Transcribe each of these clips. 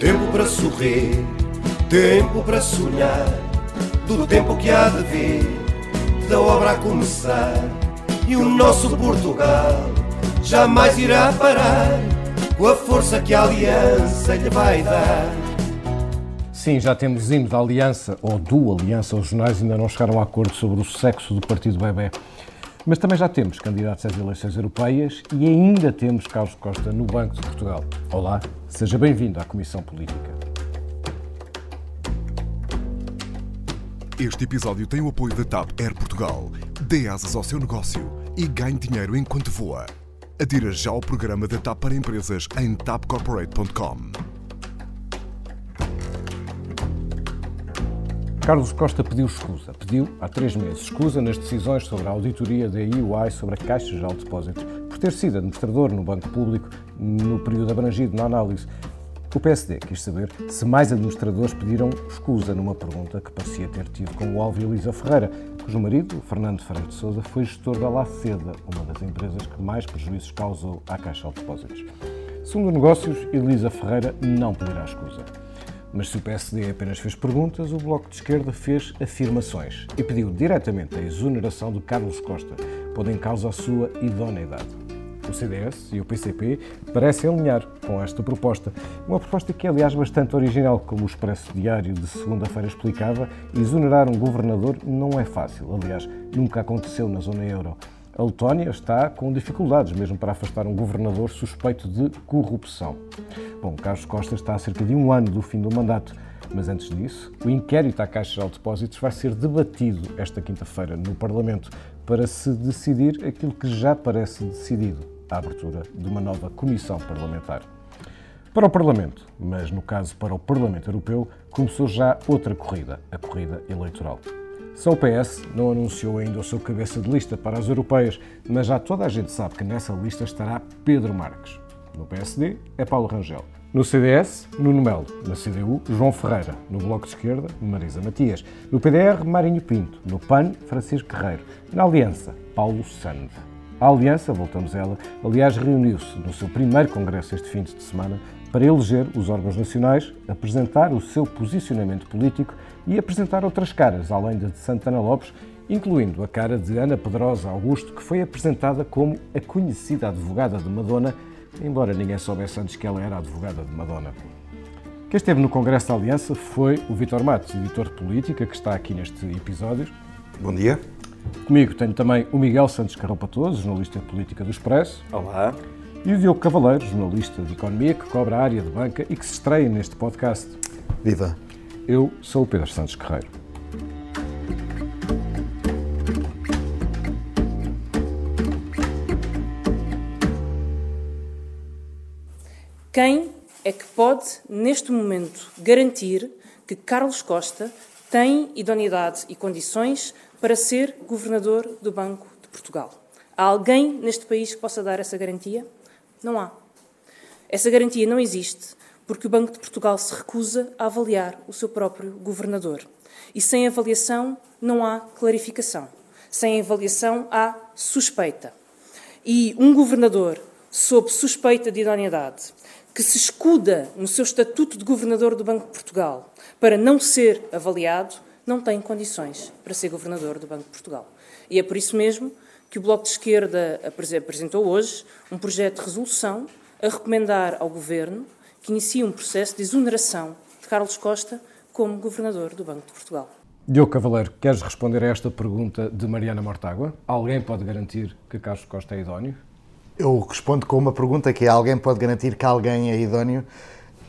Tempo para sorrir, tempo para sonhar, do tempo que há de vir, da obra a começar. E o nosso Portugal jamais irá parar, com a força que a aliança lhe vai dar. Sim, já temos hino da Aliança, ou do Aliança, os jornais ainda não chegaram a acordo sobre o sexo do Partido Bebé. Mas também já temos candidatos às eleições europeias e ainda temos Carlos Costa no Banco de Portugal. Olá, seja bem-vindo à Comissão Política. Este episódio tem o apoio da TAP Air Portugal. Dê asas ao seu negócio e ganhe dinheiro enquanto voa. Adira já ao programa da TAP para empresas em tapcorporate.com. Carlos Costa pediu escusa. Pediu há três meses escusa nas decisões sobre a auditoria da EY sobre a Caixa Geral de Depósitos, por ter sido administrador no Banco Público no período abrangido na análise. O PSD quis saber se mais administradores pediram escusa numa pergunta que parecia ter tido com o alvo Elisa Ferreira, cujo marido, Fernando Ferreira de Sousa, foi gestor da Laceda, uma das empresas que mais prejuízos causou à Caixa de Depósitos. Segundo negócios, Elisa Ferreira não pedirá escusa. Mas se o PSD apenas fez perguntas, o Bloco de Esquerda fez afirmações e pediu diretamente a exoneração de Carlos Costa, pondo em causa a sua idoneidade. O CDS e o PCP parecem alinhar com esta proposta. Uma proposta que é, aliás, bastante original, como o Expresso Diário de segunda-feira explicava, exonerar um governador não é fácil. Aliás, nunca aconteceu na zona euro. A Letónia está com dificuldades mesmo para afastar um governador suspeito de corrupção. Bom, Carlos Costa está a cerca de um ano do fim do mandato, mas antes disso, o inquérito à Caixa Geral de Depósitos vai ser debatido esta quinta-feira no Parlamento para se decidir aquilo que já parece decidido, a abertura de uma nova comissão parlamentar. Para o Parlamento, mas no caso para o Parlamento Europeu, começou já outra corrida, a corrida eleitoral. Só o PS não anunciou ainda o seu cabeça de lista para as europeias, mas já toda a gente sabe que nessa lista estará Pedro Marques. No PSD é Paulo Rangel. No CDS, Nuno Melo. Na CDU, João Ferreira. No Bloco de Esquerda, Marisa Matias. No PDR, Marinho Pinto. No PAN, Francisco Guerreiro. Na Aliança, Paulo Sande. A Aliança, voltamos a ela, aliás, reuniu-se no seu primeiro congresso este fim de semana para eleger os órgãos nacionais, apresentar o seu posicionamento político e apresentar outras caras, além de Santana Lopes, incluindo a cara de Ana Pedrosa Augusto, que foi apresentada como a conhecida advogada de Madonna, embora ninguém soubesse antes que ela era a advogada de Madonna. Quem esteve no Congresso da Aliança foi o Vitor Matos, editor de política, que está aqui neste episódio. Bom dia. Comigo tenho também o Miguel Santos Carropatoso, jornalista de política do Expresso. Olá. E o Diogo Cavaleiro, jornalista de economia, que cobra a área de banca e que se estreia neste podcast. Viva! Eu sou o Pedro Santos Guerreiro. Quem é que pode, neste momento, garantir que Carlos Costa tem idoneidade e condições para ser governador do Banco de Portugal? Há alguém neste país que possa dar essa garantia? Não há. Essa garantia não existe porque o Banco de Portugal se recusa a avaliar o seu próprio governador. E sem avaliação não há clarificação. Sem avaliação há suspeita. E um governador sob suspeita de idoneidade, que se escuda no seu estatuto de governador do Banco de Portugal para não ser avaliado, não tem condições para ser governador do Banco de Portugal. E é por isso mesmo que o Bloco de Esquerda apresentou hoje um projeto de resolução a recomendar ao Governo que inicie um processo de exoneração de Carlos Costa como Governador do Banco de Portugal. Diogo Cavaleiro, queres responder a esta pergunta de Mariana Mortágua? Alguém pode garantir que Carlos Costa é idóneo? Eu respondo com uma pergunta que é alguém pode garantir que alguém é idóneo?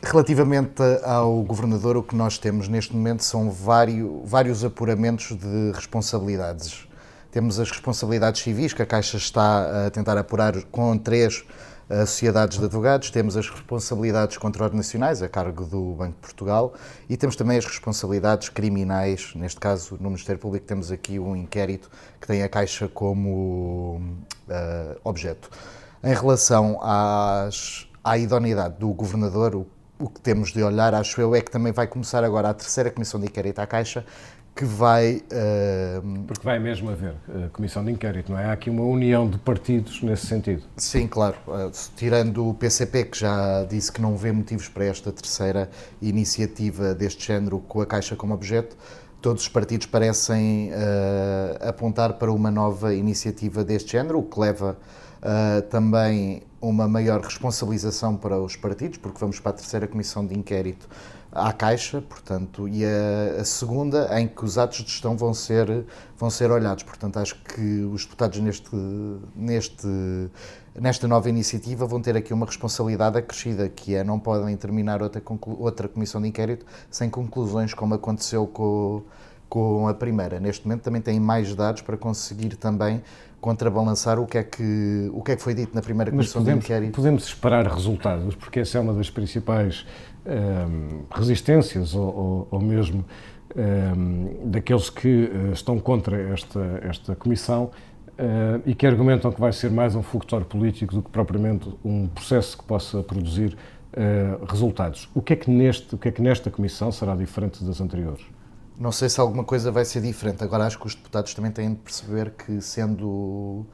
Relativamente ao governador, o que nós temos neste momento são vários, vários apuramentos de responsabilidades. Temos as responsabilidades civis, que a Caixa está a tentar apurar com três eh, sociedades de advogados, temos as responsabilidades contraordenacionais a cargo do Banco de Portugal. E temos também as responsabilidades criminais, neste caso no Ministério Público temos aqui um inquérito que tem a Caixa como uh, objeto. Em relação às, à idoneidade do Governador, o, o que temos de olhar, acho eu, é que também vai começar agora a terceira Comissão de Inquérito à Caixa, que vai. Uh... Porque vai mesmo haver a comissão de inquérito, não é? Há aqui uma união de partidos nesse sentido. Sim, claro. Uh, tirando o PCP, que já disse que não vê motivos para esta terceira iniciativa deste género com a Caixa como objeto, todos os partidos parecem apontar para uma nova iniciativa deste género, o que leva também uma maior responsabilização para os partidos, porque vamos para a terceira comissão de inquérito à Caixa, portanto, e a, a, segunda em que os atos de gestão vão ser, vão ser olhados. Portanto, acho que os deputados neste, neste, nesta nova iniciativa vão ter aqui uma responsabilidade acrescida, que é não podem terminar outra, outra comissão de inquérito sem conclusões, como aconteceu com, com a primeira. Neste momento também têm mais dados para conseguir também contrabalançar o que é que, o que, é que foi dito na primeira comissão podemos, de inquérito. Podemos esperar resultados, porque essa é uma das principais um, resistências ou, ou, ou mesmo um, daqueles que uh, estão contra esta, esta comissão uh, e que argumentam que vai ser mais um fulctor político do que propriamente um processo que possa produzir uh, resultados. O que, é que neste, o que é que nesta comissão será diferente das anteriores? Não sei se alguma coisa vai ser diferente. Agora acho que os deputados também têm de perceber que, sendo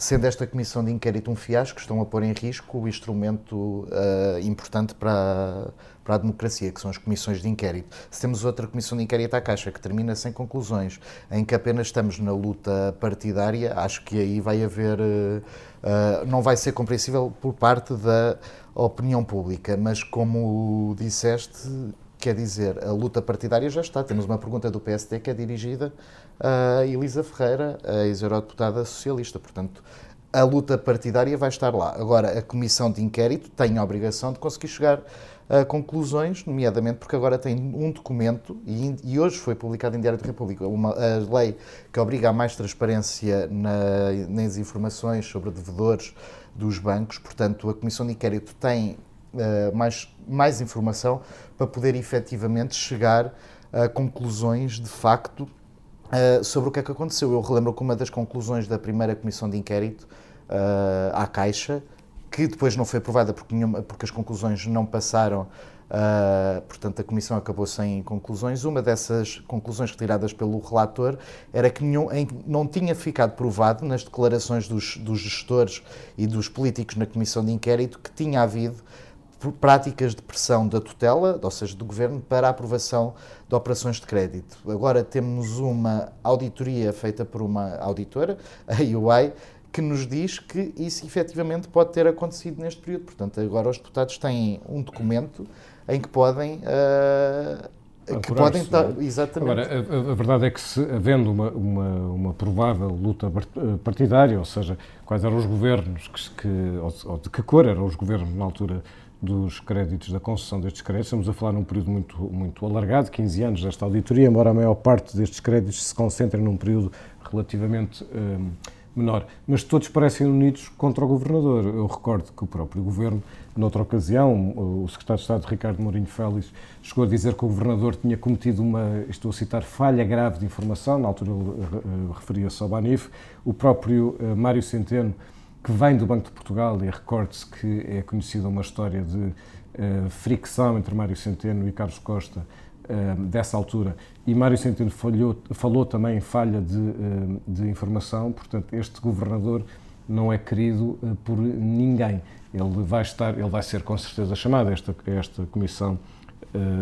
sendo esta comissão de inquérito um fiasco, estão a pôr em risco o instrumento uh, importante para, para a democracia, que são as comissões de inquérito. Se temos outra comissão de inquérito à Caixa que termina sem conclusões, em que apenas estamos na luta partidária, acho que aí vai haver. Uh, uh, não vai ser compreensível por parte da opinião pública, mas como disseste, quer dizer, a luta partidária já está. Temos uma pergunta do PSD que é dirigida a Elisa Ferreira, a ex-eurodeputada socialista. Portanto, a luta partidária vai estar lá. Agora, a comissão de inquérito tem a obrigação de conseguir chegar a conclusões, nomeadamente porque agora tem um documento, e, e hoje foi publicado em Diário da República, uma, a lei que obriga a mais transparência na, nas informações sobre devedores dos bancos. Portanto, a comissão de inquérito tem uh, mais, mais informação para poder efetivamente chegar a conclusões de facto uh, sobre o que é que aconteceu. Eu relembro que uma das conclusões da primeira comissão de inquérito uh, à Caixa, que depois não foi aprovada porque, nenhuma, porque as conclusões não passaram, uh, portanto a comissão acabou sem conclusões. Uma dessas conclusões retiradas pelo relator era que nenhum, não tinha ficado provado nas declarações dos, dos gestores e dos políticos na comissão de inquérito que tinha havido práticas de pressão da tutela, ou seja, do governo, para a aprovação de operações de crédito. Agora temos uma auditoria feita por uma auditora, a UI, que nos diz que isso efetivamente pode ter acontecido neste período. Portanto, agora os deputados têm um documento em que podem. Uh, que podem estar. É? Exatamente. Agora, a, a, verdade é que, se, havendo uma, uma, uma, provável luta partidária, ou seja, quais eram os governos, que, que ou, ou de que cor eram os governos na altura dos créditos, da concessão destes créditos. Estamos a falar num período muito, muito alargado, 15 anos desta auditoria, embora a maior parte destes créditos se concentrem num período relativamente um, menor. Mas todos parecem unidos contra o Governador. Eu recordo que o próprio Governo, noutra ocasião, o Secretário de Estado Ricardo Mourinho Félix chegou a dizer que o Governador tinha cometido uma, estou a citar, falha grave de informação, na altura ele referia-se ao Banif. O próprio uh, Mário Centeno que vem do Banco de Portugal e recorde-se que é conhecida uma história de uh, fricção entre Mário Centeno e Carlos Costa uh, dessa altura. E Mário Centeno falhou, falou também em falha de, uh, de, informação, portanto, este governador não é querido por ninguém. Ele vai estar, ele vai ser com certeza chamado a esta, a esta comissão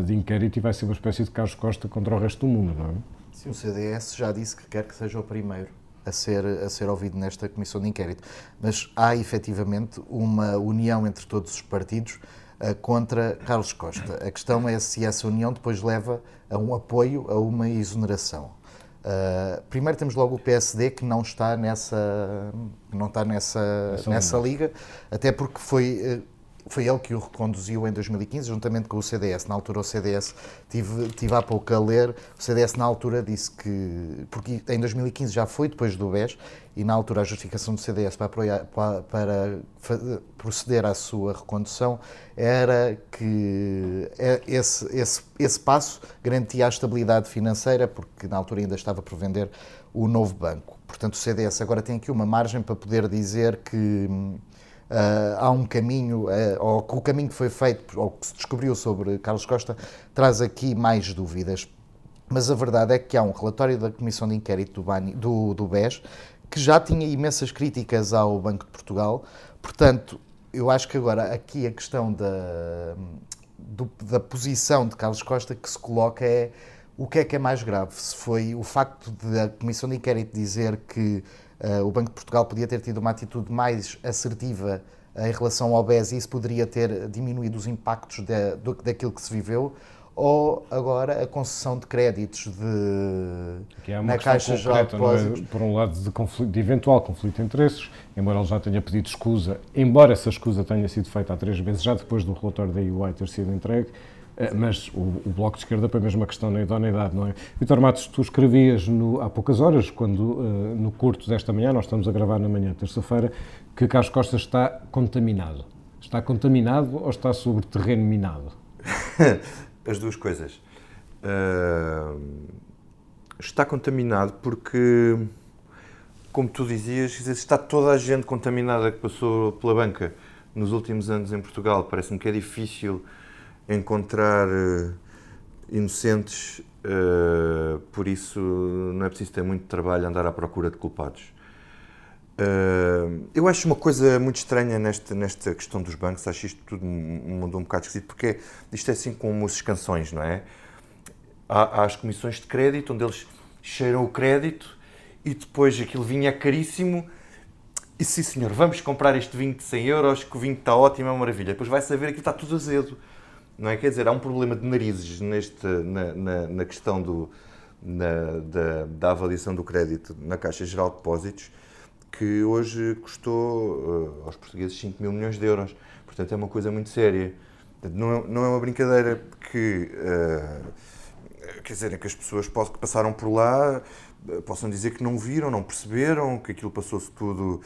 de inquérito e vai ser uma espécie de Carlos Costa contra o resto do mundo, não é? Sim, o CDS já disse que quer que seja o primeiro a ser, a ser ouvido nesta comissão de inquérito. Mas há efetivamente uma união entre todos os partidos uh, contra Carlos Costa. A questão é se essa união depois leva a um apoio a uma exoneração. Uh, primeiro temos logo o PSD que não está nessa, não está nessa, nessa liga, até porque foi uh, foi ele que o reconduziu em 2015, juntamente com o CDS. Na altura, o CDS, tive, tive há pouco a ler, o CDS na altura disse que, porque em 2015 já foi depois do BES, e na altura a justificação do CDS para, para, para proceder à sua recondução era que é, esse, esse, esse passo garantia a estabilidade financeira, porque na altura ainda estava por vender o novo banco. Portanto, o CDS agora tem aqui uma margem para poder dizer que Uh, há um caminho, uh, ou que o caminho que foi feito, ou que se descobriu sobre Carlos Costa, traz aqui mais dúvidas. mas a verdade é que há um relatório da Comissão de Inquérito do, BANI, do, do BES que já tinha imensas críticas ao Banco de Portugal. Portanto, eu acho que agora aqui a questão da, do, da posição de Carlos Costa que se coloca é o que é que é mais grave? Se foi o facto da Comissão de Inquérito dizer que uh, o Banco de Portugal podia ter tido uma atitude mais assertiva em relação ao BES e isso poderia ter diminuído os impactos do, daquilo que se viveu, ou agora a concessão de créditos de, que é uma na Caixa Geral de? Depósitos. É? Por um lado, de, conflito, de, eventual conflito de interesses, embora ele já tenha pedido escusa, embora essa escusa tenha sido feita há três meses, já depois do relatório da UI ter sido entregue, mas o, o, Bloco de Esquerda põe mesmo a questão da idoneidade, não é? Vitor Matos, tu escrevias no, há poucas horas, quando uh, no curto desta manhã, nós estamos a gravar na manhã, terça-feira, que Carlos Costa está contaminado. Está contaminado ou está sobre terreno minado? as duas coisas. Uh, está contaminado porque, como tu dizias, está toda a gente contaminada que passou pela banca nos últimos anos em Portugal. Parece-me que é difícil encontrar uh, inocentes, uh, por isso não é preciso ter muito trabalho andar à procura de culpados. Uh, eu acho uma coisa muito estranha nesta, nesta questão dos bancos, acho isto tudo mudou um bocado esquisito, porque isto é assim como as canções, não é? Há, há, as comissões de crédito, onde eles cheiram o crédito e depois aquilo vinho é caríssimo e sim senhor, vamos comprar este vinho de 100 euros, que o vinho está ótimo, é uma maravilha. Depois vai saber que está tudo azedo, não é? Quer dizer, há um problema de narizes neste, na, na, na questão do, na, da, da avaliação do crédito na Caixa Geral de Depósitos, que hoje custou uh, aos portugueses 5 mil milhões de euros. Portanto, é uma coisa muito séria. Não é, não é uma brincadeira que, uh, quer dizer, que as pessoas que passaram por lá uh, possam dizer que não viram, não perceberam, que aquilo passou-se tudo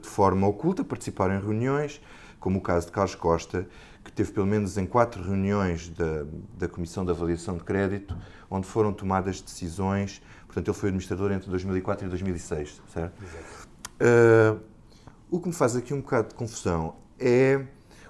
de forma oculta, participaram em reuniões, como o caso de Carlos Costa, que teve pelo menos em quatro reuniões da, da Comissão de Avaliação de Crédito, onde foram tomadas decisões Portanto, ele foi administrador entre 2004 e 2006, certo? Uh, o que me faz aqui um bocado de confusão é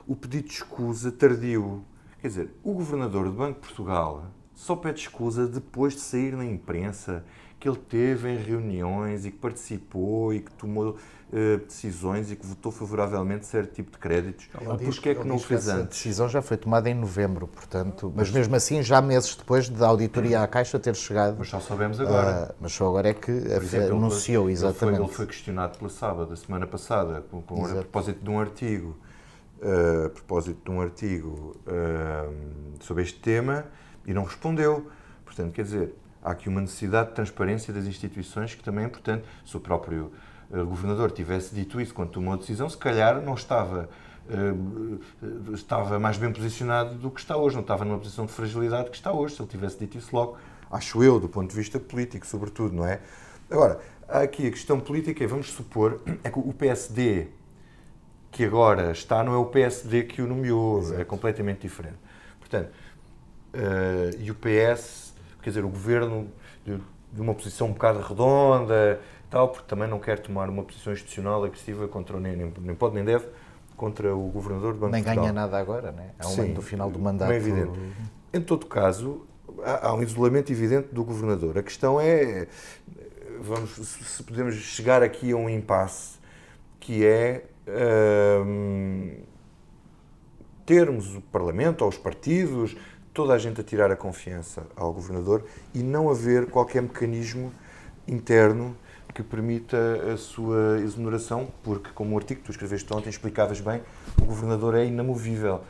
o pedido de escusa tardio. Quer dizer, o governador do Banco de Portugal só pede escusa depois de sair na imprensa que ele teve em reuniões e que participou e que tomou uh, decisões e que votou favoravelmente certo tipo de créditos. Porquê é que não o fez antes? A decisão já foi tomada em novembro, portanto, mas mesmo assim, já meses depois da auditoria à Caixa ter chegado. Mas só sabemos agora. Uh, mas só agora é que exemplo, anunciou, exatamente. Ele foi, ele foi, questionado pela Sábado, da semana passada, com, com a propósito de um artigo. Uh, a propósito de um artigo sobre este tema e não respondeu. Portanto, quer dizer, há aqui uma necessidade de transparência das instituições que também é importante. Se o próprio uh, governador tivesse dito isso quando tomou a decisão, se calhar não estava, uh, estava mais bem posicionado do que está hoje, não estava numa posição de fragilidade que está hoje, se ele tivesse dito isso logo, acho eu, do ponto de vista político, sobretudo, não é? Agora, há aqui a questão política, vamos supor, é que o PSD que agora está não é o PSD que o nomeou, Exato. é completamente diferente. Portanto, uh, e o PS quer dizer, o governo de, de uma posição um bocado redonda, tal, porque também não quer tomar uma posição institucional agressiva contra nem, nem, nem pode nem deve contra o governador do Banco Nem ganha nada agora, né? Há um Sim, ano do final do mandato. Bem evidente. Em todo caso, há, há um isolamento evidente do governador. A questão é, vamos, se podemos chegar aqui a um impasse, que é hum, termos o Parlamento ou os partidos toda a gente a tirar a confiança ao governador e não haver qualquer mecanismo interno que permita a sua exoneração, porque, como o artigo que tu escreveste ontem explicavas bem, o governador é inamovível.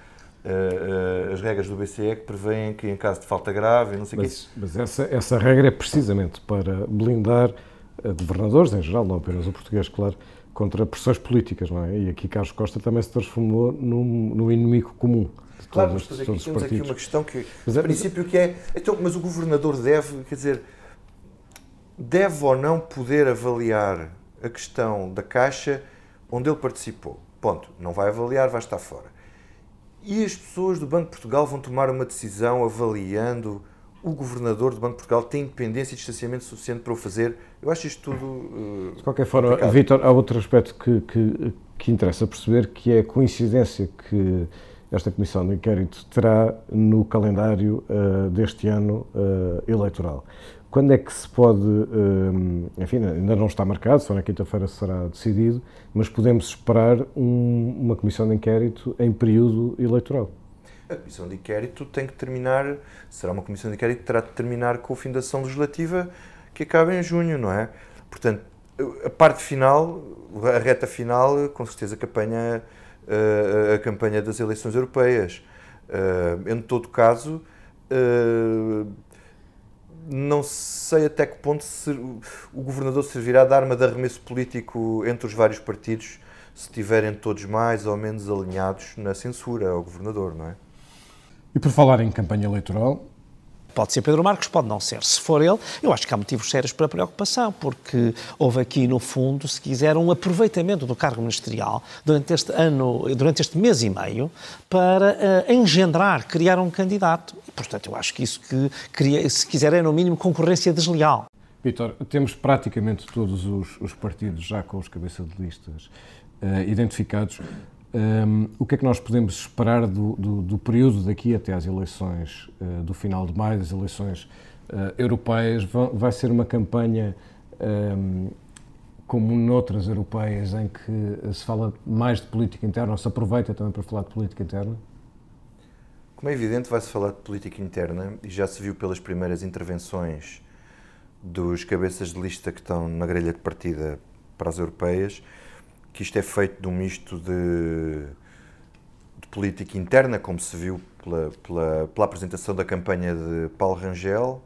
Uh, uh, as regras do BCE que prevêem que, em caso de falta grave, não sei o quê. Mas essa, essa regra é precisamente para blindar governadores, em geral, não apenas o português, claro, contra pressões políticas, não é? E aqui Carlos Costa também se transformou num, num inimigo comum. Claro, mas aqui temos aqui uma questão que, mas, é, princípio, que é. Então, mas o governador deve, quer dizer, deve ou não poder avaliar a questão da Caixa onde ele participou. Ponto. Não vai avaliar, vai estar fora. E as pessoas do Banco de Portugal vão tomar uma decisão avaliando o governador do Banco de Portugal tem independência e distanciamento suficiente para o fazer. Eu acho isto tudo. Uh, de qualquer forma, Vitor, há outro aspecto que, que, que interessa perceber, que é a coincidência que esta comissão de inquérito terá no calendário uh, deste ano uh, eleitoral. Quando é que se pode, uh, enfim, ainda não está marcado, só na quinta-feira será decidido, mas podemos esperar um, uma comissão de inquérito em período eleitoral? A comissão de inquérito tem que terminar, será uma comissão de inquérito que terá de terminar com a fim da ação legislativa que acaba em junho, não é? Portanto, a parte final, a reta final, com certeza que apanha a campanha das eleições europeias. Uh, em todo caso, uh, não sei até que ponto o governador servirá de arma de arremesso político entre os vários partidos se estiverem todos mais ou menos alinhados na censura ao governador, não é? E por falar em campanha eleitoral, Pode ser Pedro Marcos, pode não ser. Se for ele, eu acho que há motivos sérios para preocupação, porque houve aqui, no fundo, se quiser, um aproveitamento do cargo ministerial durante este ano, durante este mês e meio, para uh, engendrar, criar um candidato. Portanto, eu acho que isso que, cria, se quiser, é no mínimo concorrência desleal. Vitor, temos praticamente todos os, os, partidos já com os cabeças de listas uh, identificados. Um, o que é que nós podemos esperar do, do, do período daqui até às eleições uh, do final de maio, das eleições uh, europeias? Vai ser uma campanha um, como noutras europeias em que se fala mais de política interna, ou se aproveita também para falar de política interna? Como é evidente, vai-se falar de política interna e já se viu pelas primeiras intervenções dos cabeças de lista que estão na grelha de partida para as europeias que isto é feito de um misto de, de política interna, como se viu pela, pela, pela, apresentação da campanha de Paulo Rangel,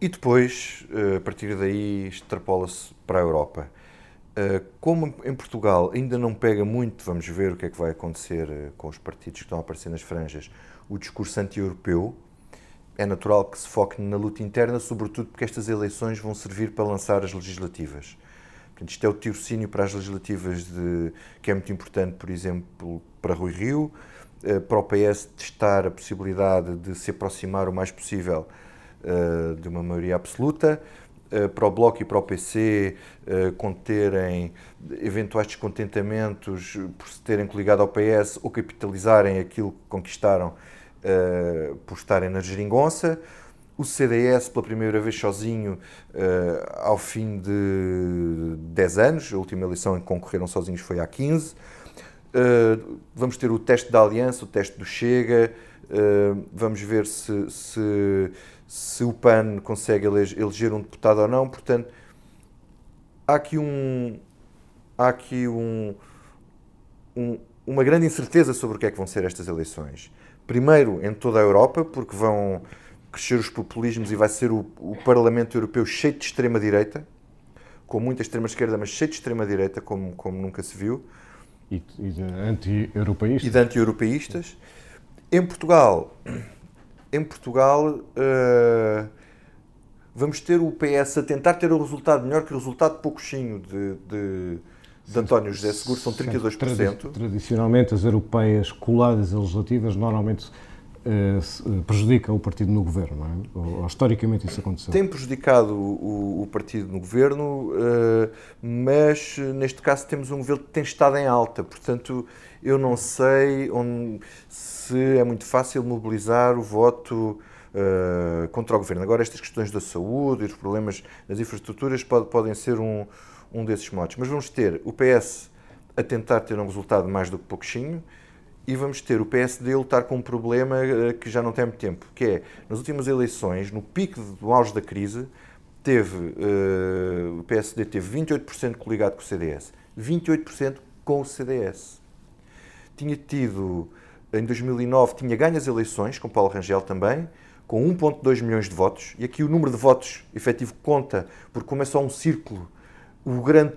e depois, eh, a partir daí, extrapola-se para a Europa. Eh, como em Portugal ainda não pega muito, vamos ver o que é que vai acontecer eh, com os partidos que estão a aparecer nas franjas, o discurso anti-europeu, é natural que se foque na luta interna, sobretudo porque estas eleições vão servir para lançar as legislativas. Portanto, isto é o tirocínio para as legislativas, de, que é muito importante, por exemplo, para Rui Rio, eh, para o PS testar a possibilidade de se aproximar o mais possível eh, de uma maioria absoluta, eh, para o Bloco e para o PC conterem eventuais descontentamentos por se terem coligado ao PS ou capitalizarem aquilo que conquistaram por estarem na geringonça o CDS pela primeira vez sozinho uh, ao fim de 10 anos, a última eleição em que concorreram sozinhos foi há 15. Uh, eh, vamos ter o teste da aliança, o teste do Chega, uh, vamos ver se, se, se, o PAN consegue eleger um deputado ou não. Portanto, há aqui, um, há aqui um, um, uma grande incerteza sobre o que é que vão ser estas eleições. Primeiro, em toda a Europa, porque vão crescer os populismos e vai ser o, o Parlamento Europeu cheio de extrema-direita, com muita extrema-esquerda, mas cheio de extrema-direita, como, como nunca se viu. E, e de anti-europeístas. E de anti-europeístas. Em Portugal, em Portugal uh, vamos ter o PS a tentar ter o resultado melhor que o resultado pouquinho de, de, de António José Seguro, são 32%. Tradicionalmente, as europeias coladas a legislativas normalmente prejudica o partido no governo, é? Ou, historicamente isso aconteceu? Tem prejudicado o, o partido no governo, uh, mas neste caso temos um governo que tem estado em alta, portanto eu não sei onde, se é muito fácil mobilizar o voto uh, contra o governo. Agora estas questões da saúde e os problemas das infraestruturas pode, podem ser um, um desses modos, mas vamos ter o PS a tentar ter um resultado mais do que pouquinho, e vamos ter o PSD a lutar com um problema eh, que já não tem muito tempo, que é, nas últimas eleições, no pico do auge da crise, teve, uh, o PSD teve 28% coligado com o CDS, 28% com o CDS. Tinha tido, em 2009, tinha ganho as eleições, com Paulo Rangel também, com 1,2 milhões de votos, e aqui o número de votos efetivo conta, porque como é só um círculo, o grande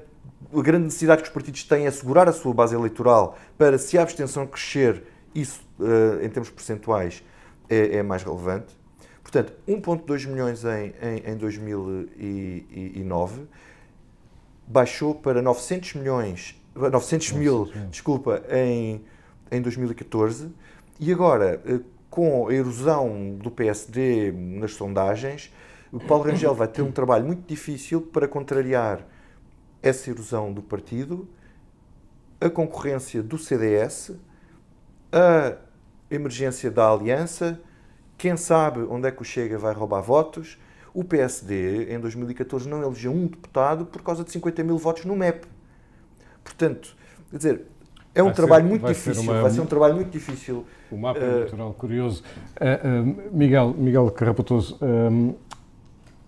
a grande necessidade que os partidos têm é assegurar a sua base eleitoral para, se a abstenção crescer, isso, uh, em termos percentuais, é, é, mais relevante. Portanto, 1,2 milhões em, em, em 2009 baixou para 900 milhões, 900 mil, desculpa, em, em 2014. E agora, uh, com a erosão do PSD nas sondagens, o Paulo Rangel vai ter um trabalho muito difícil para contrariar essa erosão do partido, a concorrência do CDS, a emergência da aliança, quem sabe onde é que o Chega vai roubar votos. O PSD, em 2014, não elegeu um deputado por causa de 50 mil votos no MEP. Portanto, quer dizer, é um Vai trabalho ser- muito vai ser difícil. uma- Vai ser um trabalho muito difícil. O mapa Eh, eleitoral curioso. Eh, eh, Miguel, Miguel Carrapatoso,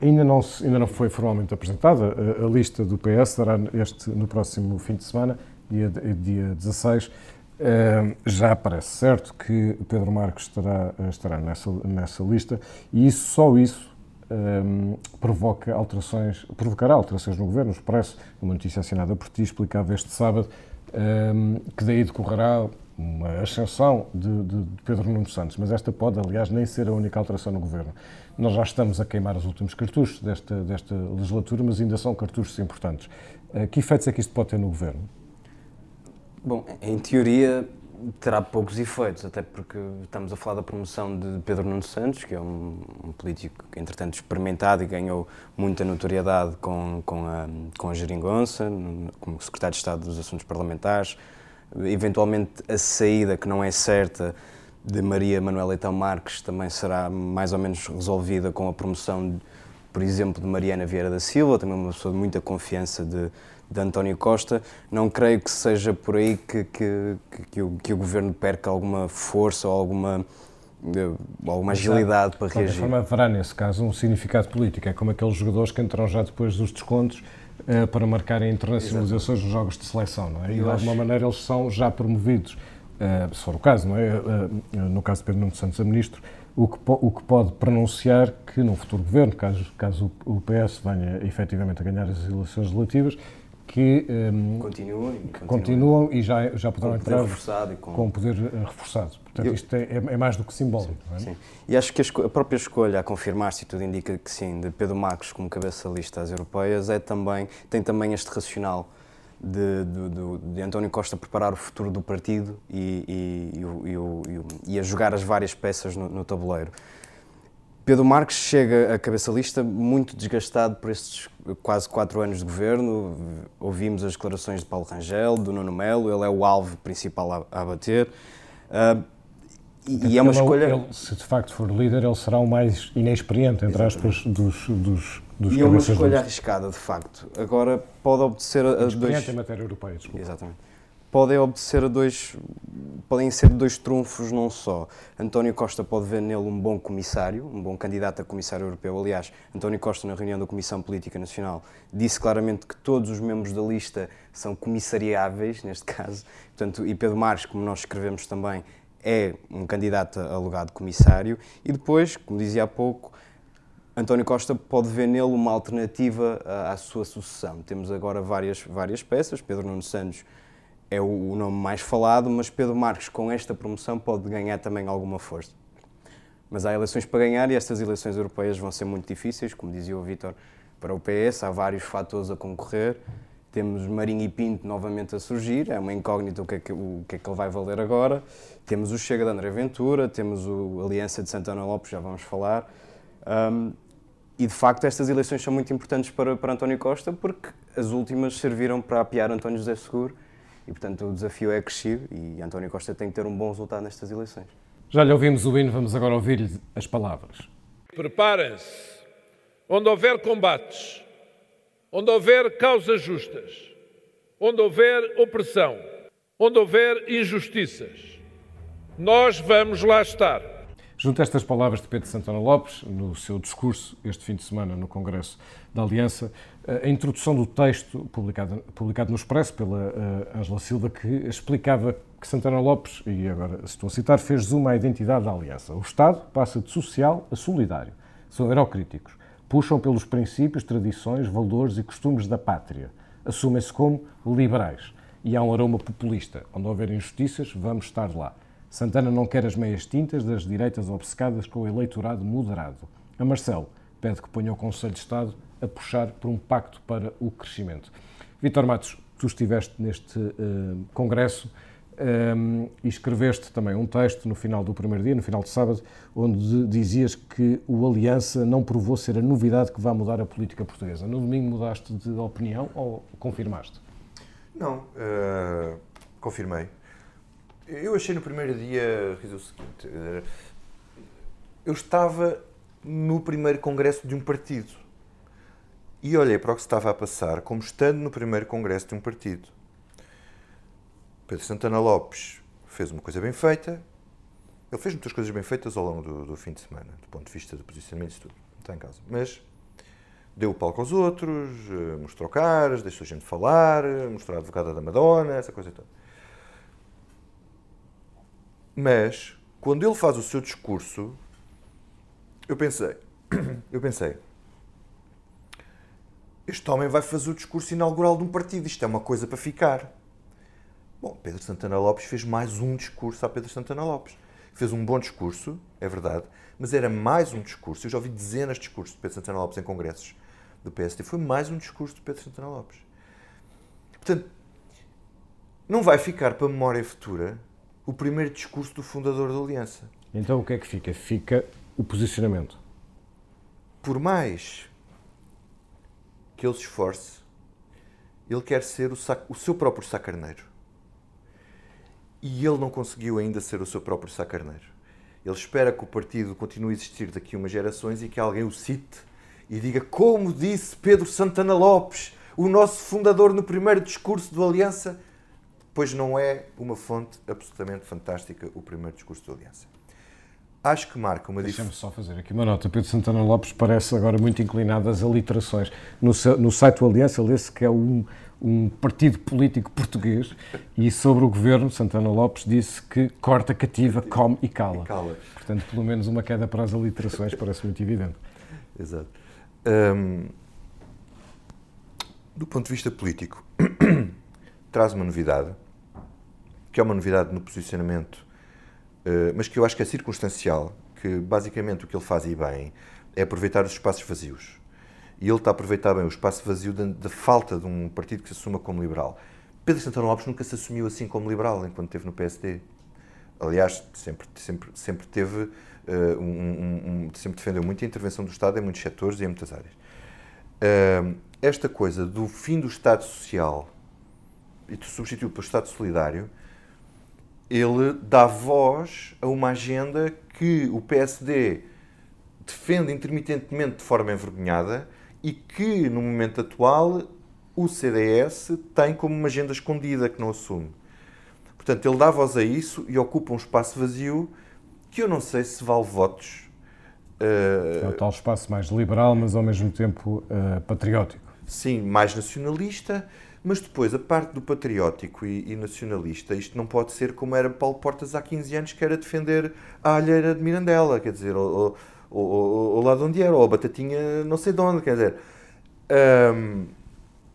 ainda, não, se- ainda não foi formalmente apresentada a, a lista do PS, dará este no próximo fim de semana, dia, dia 16. Eh, já parece certo que Pedro Marques estará, estará nessa, nessa lista e isso, só isso eh, provoca alterações, provocará alterações no governo. O Expresso, uma notícia assinada por ti, explicava este sábado um, que daí decorrerá uma ascensão de, de- de Pedro Nuno Santos, mas esta pode, aliás, nem ser a única alteração no governo. Nós já estamos a queimar os últimos cartuchos desta, desta legislatura, mas ainda são cartuchos importantes. Uh, que efeitos é que isto pode ter no governo? Bom, em teoria terá poucos efeitos, até porque estamos a falar da promoção de Pedro Nuno Santos, que é um, um político entretanto, experimentado e ganhou muita notoriedade com, com, a, com a geringonça, como secretário de Estado dos Assuntos Parlamentares. Eventualmente, a saída, que não é certa, de Maria Manuela Leitão Marques também será mais ou menos resolvida com a promoção, de, por exemplo, de Mariana Vieira da Silva, também uma pessoa de muita confiança de, de António Costa. Não creio que seja por aí que, que, que, o, que o governo perca alguma força ou alguma, eh, alguma agilidade para De qualquer reagir. forma, haverá, nesse caso, um significado político. É como aqueles jogadores que entram já depois dos descontos uh, para marcarem internacionalizações nos jogos de seleção, não é? E, de Eu alguma acho- maneira, eles são já promovidos, se for o caso, não é? Uh, no caso de Pedro Nuno Santos, a ministro, o que, o que pode pronunciar que, num futuro governo, caso, caso o PS venha efetivamente a ganhar as eleições legislativas, que um, Continuem, continuam e já, já poderão entrar reforçado com... com poder reforçado. Portanto, Eu- isto é, é- é mais do que simbólico, não é? Sim. E acho que a, a própria escolha, a confirmar-se, tudo indica que sim, de Pedro Marcos como cabeça lista às europeias, é também, tem também este racional de, de, do- de António Costa preparar o futuro do partido e, e- e e a jogar as várias peças no, no tabuleiro. Pedro Marques chega à cabeça de lista muito desgastado por estes quase quatro anos de governo. Ouvimos as declarações de Paulo Rangel, do Nuno Melo, ele é o alvo principal a, a bater. Ah, e, e é uma Ele escolha. ele, se de facto for líder, ele será o mais inexperiente, entre aspas, dos, dos, dos E é uma de escolha arriscada, de facto. Agora, pode obedecer a, a dois... Em matéria europeia, desculpa. Exatamente. Podem obedecer a dois... Podem ser dois trunfos num só. António Costa pode ver nele um bom comissário, um bom candidato a comissário europeu. Aliás, António Costa, na reunião da Comissão Política Nacional, disse claramente que todos os membros da lista são comissariáveis, neste caso. Portanto, e Pedro Marques, como nós escrevemos também, é um candidato a alegado comissário. E depois, como dizia há pouco, António Costa pode ver nele uma alternativa à, à sua sucessão. Temos agora várias, várias peças. Pedro Nuno Santos é o, o nome mais falado, mas Pedro Marques, com esta promoção, pode ganhar também alguma força. Mas há eleições para ganhar e estas eleições europeias vão ser muito difíceis, como dizia o Vítor, para o PS. Há vários fatores a concorrer. Temos Marinho e Pinto novamente a surgir, é uma incógnita o que é que, o que, é que ele vai valer agora. Temos o Chega de André Ventura, temos o Aliança de Santana Lopes, já vamos falar. Um, e de facto estas eleições são muito importantes para, para António Costa porque as últimas serviram para apiar António José Seguro e portanto o desafio é crescido e António Costa tem que ter um bom resultado nestas eleições. Já lhe ouvimos o hino, vamos agora ouvir-lhe as palavras. Preparem-se. Onde houver combates, onde houver causas justas, onde houver opressão, onde houver injustiças, nós vamos lá estar. Junto a estas palavras de Pedro Santana Lopes, no seu discurso este fim de semana no Congresso da Aliança, a introdução do texto publicado, publicado no Expresso pela uh, Ângela Silva, que explicava que Santana Lopes, e agora estou a citar, fez zoom à identidade da Aliança. O Estado passa de social a solidário. São eurocríticos. Puxam pelos princípios, tradições, valores e costumes da pátria. Assumem-se como liberais. E há um aroma populista. Onde houver injustiças, vamos estar lá. Santana não quer as meias tintas das direitas obcecadas com o eleitorado moderado. A Marcelo pede que ponha o Conselho de Estado a puxar por um pacto para o crescimento. Vítor Matos, tu estiveste neste uh, congresso um, e escreveste também um texto no final do primeiro dia, no final de sábado, onde dizias que o Aliança não provou ser a novidade que vai mudar a política portuguesa. No domingo mudaste de opinião ou confirmaste? Não, uh, confirmei. Eu achei no primeiro dia, o seguinte, eh, eu estava no primeiro congresso de um partido e olhei para o que se estava a passar como estando no primeiro congresso de um partido. Pedro Santana Lopes fez uma coisa bem feita, ele fez muitas coisas bem feitas ao longo do, do fim de semana, do ponto de vista de posicionamento e tudo, não está em casa. Mas deu o palco aos outros, eh, mostrou caras, deixou a gente falar, mostrou a advogada da Madonna, essa coisa toda. Mas, quando ele faz o seu discurso, eu pensei, eu pensei, este homem vai fazer o discurso inaugural de um partido, isto é uma coisa para ficar. Bom, Pedro Santana Lopes fez mais um discurso a Pedro Santana Lopes. Fez um bom discurso, é verdade, mas era mais um discurso. Eu já ouvi dezenas de discursos de Pedro Santana Lopes em congressos do PSD. Foi mais um discurso de Pedro Santana Lopes. Portanto, não vai ficar para a memória futura o primeiro discurso do fundador da Aliança. Então o que é que fica? Fica o posicionamento. Por mais que ele se esforce, ele quer ser o, sac, o seu próprio sacarneiro. E ele não conseguiu ainda ser o seu próprio sacarneiro. Ele espera que o partido continue a existir daqui a umas gerações e que alguém o cite e diga como disse Pedro Santana Lopes, o nosso fundador no primeiro discurso do Aliança, pois não é uma fonte absolutamente fantástica o primeiro discurso do Aliança acho que marca uma diferença. Deixa-me só fazer aqui uma nota. Pedro Santana Lopes parece agora muito inclinado às aliterações. No, no site do Aliança lê-se que é um, um partido político português e sobre o governo, Santana Lopes disse que corta, cativa, come e cala. E cala. Portanto, pelo menos uma queda para as aliterações parece muito evidente. Exato. Um, do ponto de vista político, traz uma novidade, que é uma novidade no posicionamento eh, mas que eu acho que é circunstancial, que basicamente o que ele faz e bem é aproveitar os espaços vazios. E ele está a aproveitar bem o espaço vazio da, falta de um partido que se assuma como liberal. Pedro Santana Lopes nunca se assumiu assim como liberal enquanto esteve no PSD. Aliás, sempre, sempre, sempre teve uh, um, um, um, sempre defendeu muito a intervenção do Estado em muitos setores e em muitas áreas. Uh, esta coisa do fim do Estado Social e substituído pelo Estado Solidário ele dá voz a uma agenda que o PSD defende intermitentemente de forma envergonhada e que, no momento atual, o CDS tem como uma agenda escondida que não assume. Portanto, ele dá voz a isso e ocupa um espaço vazio que eu não sei se vale votos. Uh... É o tal espaço mais liberal, mas ao mesmo tempo uh, patriótico. Sim, mais nacionalista mas depois, a parte do patriótico e, e, nacionalista, isto não pode ser como era Paulo Portas há 15 anos, que era defender a alheira de Mirandela, quer dizer, ou, ou lá de onde era, ou a batatinha não sei de onde, quer dizer. Um,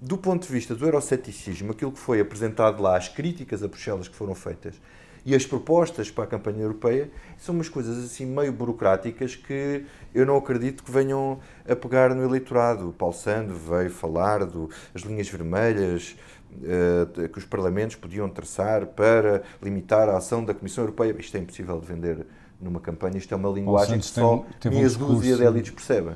do ponto de vista do euroceticismo, aquilo que foi apresentado lá, as críticas a Bruxelas que foram feitas, e as propostas para a campanha europeia são umas coisas assim meio burocráticas que eu não acredito que venham a pegar no eleitorado. O Paulo Sando veio falar das linhas vermelhas uh, que os parlamentos podiam traçar para limitar a ação da Comissão Europeia. Isto é impossível de vender numa campanha, isto é uma linguagem que só meia um dúzia de elites percebem.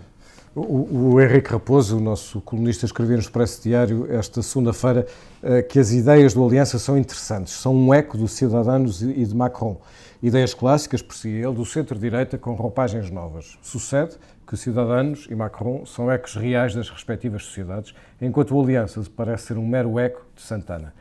O, o Henrique Raposo, o nosso colunista, escreveu no Expresso Diário esta segunda-feira eh, que as ideias do Aliança são interessantes, são um eco do Cidadanos e de Macron. Ideias clássicas, por si ele, do centro-direita com roupagens novas. Sucede que Cidadanos e Macron são ecos reais das respectivas sociedades, enquanto o Aliança parece ser um mero eco de Santana.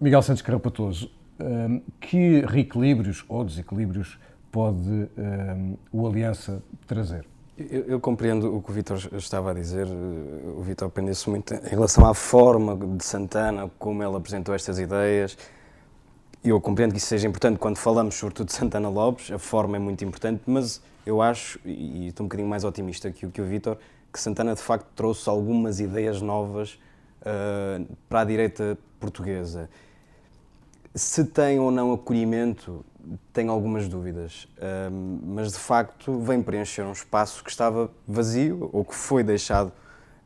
Miguel Santos Carapatoso, eh, que reequilíbrios ou desequilíbrios pode eh, o Aliança trazer? Eu, eu, compreendo o que o Vitor estava a dizer. O Vitor prendeu-se muito em relação à forma de Santana, como ele apresentou estas ideias. Eu compreendo que isso seja importante quando falamos, sobretudo, de Santana Lopes. A forma é muito importante, mas eu acho, e estou um bocadinho mais otimista que, que o Vitor, que Santana de facto trouxe algumas ideias novas uh, para a direita portuguesa. Se tem ou não acolhimento, tenho algumas dúvidas, mas de facto vem preencher um espaço que estava vazio ou que foi deixado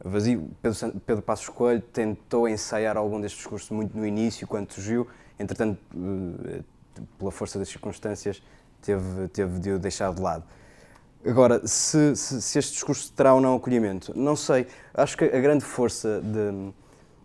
vazio. Pedro, Pedro Passos Coelho tentou ensaiar algum destes discursos muito no início, quando surgiu, entretanto, eh, pela força das circunstâncias, teve, teve de o deixar de lado. Agora, se, se, se, este discurso terá ou não acolhimento, não sei. Acho que a grande força de,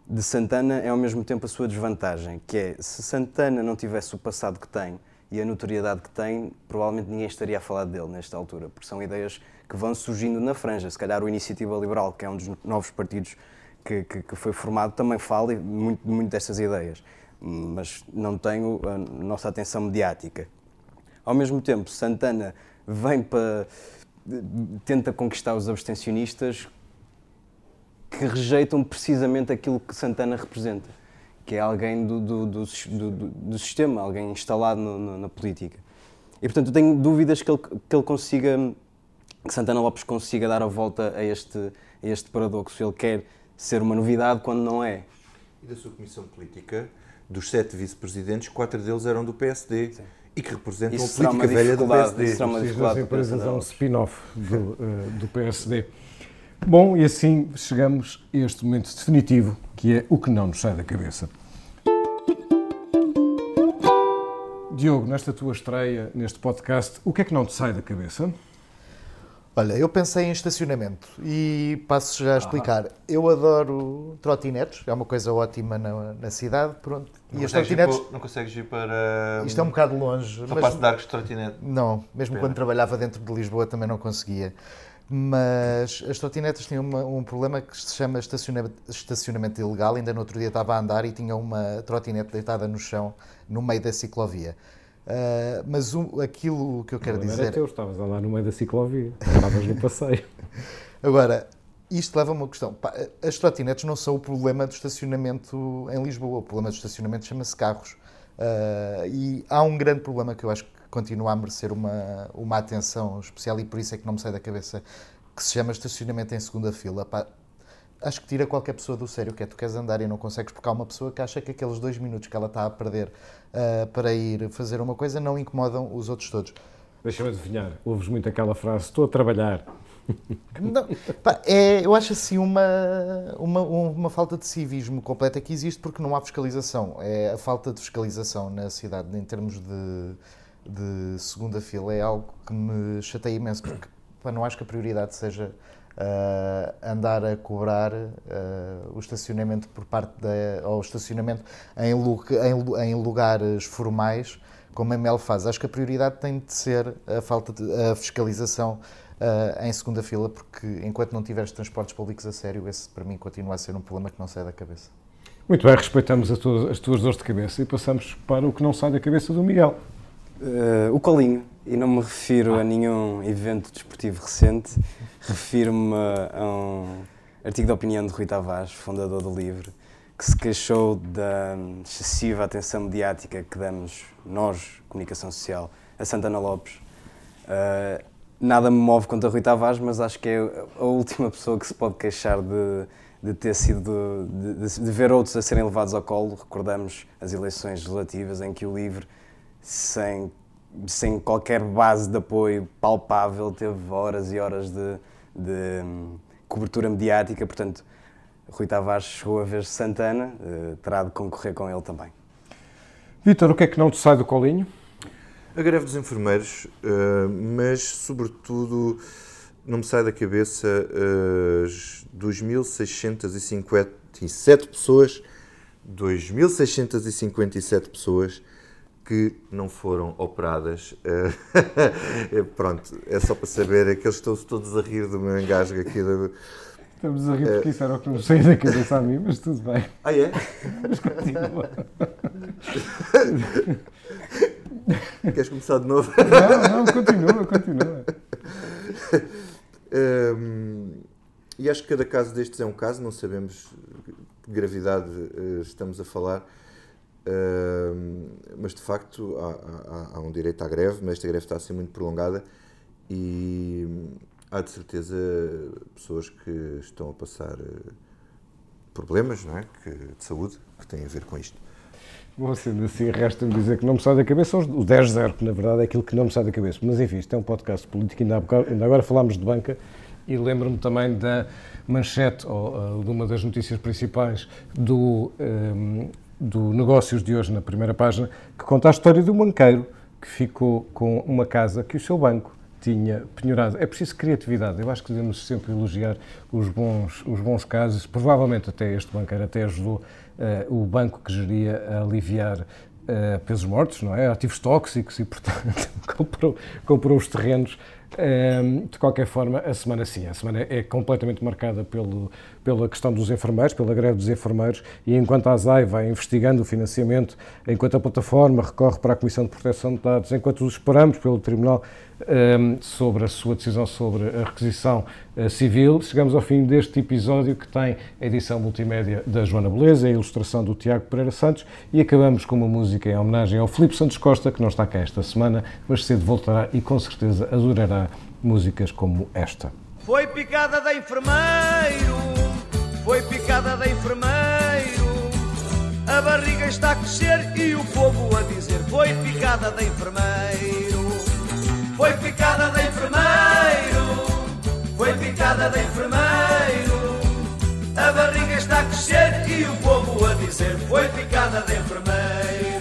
de Santana é ao mesmo tempo a sua desvantagem, que é se Santana não tivesse o passado que tem e a notoriedade que tem, provavelmente ninguém estaria a falar dele nesta altura, porque são ideias que vão surgindo na franja. Se calhar o Iniciativa Liberal, que é um dos novos partidos que, que, que foi formado, também fala muito, muito destas ideias, mas não tem a nossa atenção mediática. Ao mesmo tempo, Santana vem para. tenta conquistar os abstencionistas que rejeitam precisamente aquilo que Santana representa, que é alguém do, do, do, do sistema, alguém instalado no, no, na política. E portanto, eu tenho dúvidas que ele, que ele consiga, que Santana Lopes consiga dar a volta a este, a este paradoxo. Ele quer ser uma novidade quando não é. E da sua comissão política, dos sete vice-presidentes, quatro deles eram do PSD. Sim e que representam isso a política velha do PSD. Será uma dificuldade empresas é um spin-off do, uh, do PSD. Bom, e assim chegamos a este momento definitivo, que é o que não nos sai da cabeça. Diogo, nesta tua estreia, neste podcast, o que é que não te sai da cabeça? Olha, eu pensei em estacionamento e passo já a explicar. Ah. Eu adoro trotinetes, é uma coisa ótima na, na cidade, pronto. Não e as trotinetes... Para, não consegues ir para... Isto é um bocado longe. Para mas... de Arcos de trotinete? Não, mesmo Pena. quando trabalhava dentro de Lisboa também não conseguia. Mas as trotinetas tinham uma, um problema que se chama estacionamento, estacionamento ilegal. Ainda no outro dia estava a andar e tinha uma trotinete deitada no chão, no meio da ciclovia. Uh, mas um, aquilo que eu quero dizer. Era teu, estavas a andar no meio da ciclovia, estavas no passeio. Agora, isto leva a uma questão. As trotinetes não são o problema do estacionamento em Lisboa. O problema do estacionamento chama-se carros. Uh, e há um grande problema que eu acho que continua a merecer uma, uma atenção especial e por isso é que não me sai da cabeça, que se chama estacionamento em segunda fila. Pá, acho que tira qualquer pessoa do sério, que é tu queres andar e não consegues, porque há uma pessoa que acha que aqueles dois minutos que ela está a perder uh, para ir fazer uma coisa não incomodam os outros todos. Deixa-me adivinhar, ouves muito aquela frase, estou a trabalhar. Não, pá, é, eu acho assim uma, uma, uma falta de civismo completa que existe porque não há fiscalização. É a falta de fiscalização na cidade em termos de, de segunda fila é algo que me chateia imenso porque não acho que a prioridade seja uh, andar a cobrar uh, o estacionamento por parte da. ou o estacionamento em, em, em lugares formais, como a Mel faz. Acho que a prioridade tem de ser a falta de a fiscalização uh, em segunda fila, porque enquanto não tiveres transportes públicos a sério, esse para mim continua a ser um problema que não sai da cabeça. Muito bem, respeitamos as tuas dores de cabeça e passamos para o que não sai da cabeça do Miguel. Uh, o colinho, e não me refiro ah. a nenhum evento desportivo recente, refiro-me a um artigo de opinião de Rui Tavares, fundador do Livre, que se queixou da excessiva atenção mediática que damos nós, comunicação social, a Santana Lopes. Uh, nada me move contra Rui Tavares, mas acho que é a última pessoa que se pode queixar de, de ter sido, de, de, ver outros a serem levados ao colo. Recordamos as eleições legislativas em que o Livre sem, sem qualquer base de apoio palpável, teve horas e horas de, de um, cobertura mediática. Portanto, Rui Tavares chegou a ver Santana, uh, terá de concorrer com ele também. Vítor, o que é que não te sai do colinho? A greve dos enfermeiros, uh, mas sobretudo não me sai da cabeça as uh, 2.657 pessoas, 2.657 pessoas que não foram operadas. Eh, pronto, é só para saber, é que eles estão todos a rir do meu engasgo aqui. Do... Estamos a rir porque isso era o que nos saiu da cabeça a mim, mas tudo bem. Ah, é? Mas continua. Queres começar de novo? Não, não, continua, continua. Um, e acho que cada caso destes é um caso, não sabemos que gravidade estamos a falar mas de facto há, há, há, um direito à greve, mas esta greve está a ser muito prolongada e há de certeza pessoas que estão a passar eh, problemas não é? que, de saúde que têm a ver com isto. Bom, sendo assim, resta-me dizer que não me sai da cabeça o 10-0, que na verdade é aquilo que não me sai da cabeça. Mas enfim, isto é um podcast político, ainda, ainda agora falámos de banca e lembro-me também da manchete, ou, de uma das notícias principais do um, do Negócios de hoje, na primeira página, que conta a história de um banqueiro que ficou com uma casa que o seu banco tinha penhorado. É preciso criatividade. Eu acho que devemos sempre elogiar os bons, os bons casos. Provavelmente até este banqueiro até ajudou uh, o banco que geria a aliviar uh, pesos mortos, não é? Ativos tóxicos e, portanto, comprou, comprou os terrenos de qualquer forma, a semana sim, a semana é completamente marcada pelo, pela questão dos enfermeiros, pela greve dos enfermeiros, e enquanto a ASAI vai investigando o financiamento, enquanto a plataforma recorre para a Comissão de Proteção de Dados, enquanto esperamos pelo Tribunal sobre a sua decisão sobre a requisição eh, civil, chegamos ao fim deste episódio que tem a edição multimédia da Joana Beleza, a ilustração do Tiago Pereira Santos e acabamos com uma música em homenagem ao Filipe Santos Costa, que não está cá esta semana, mas cedo voltará e com certeza adorará músicas como esta. Foi picada da enfermeiro, foi picada da enfermeiro, a barriga está a crescer e o povo a dizer: Foi picada da enfermeiro. Foi picada de enfermeiro, foi picada de enfermeiro. A barriga está a crescer e o povo a dizer: Foi picada de enfermeiro.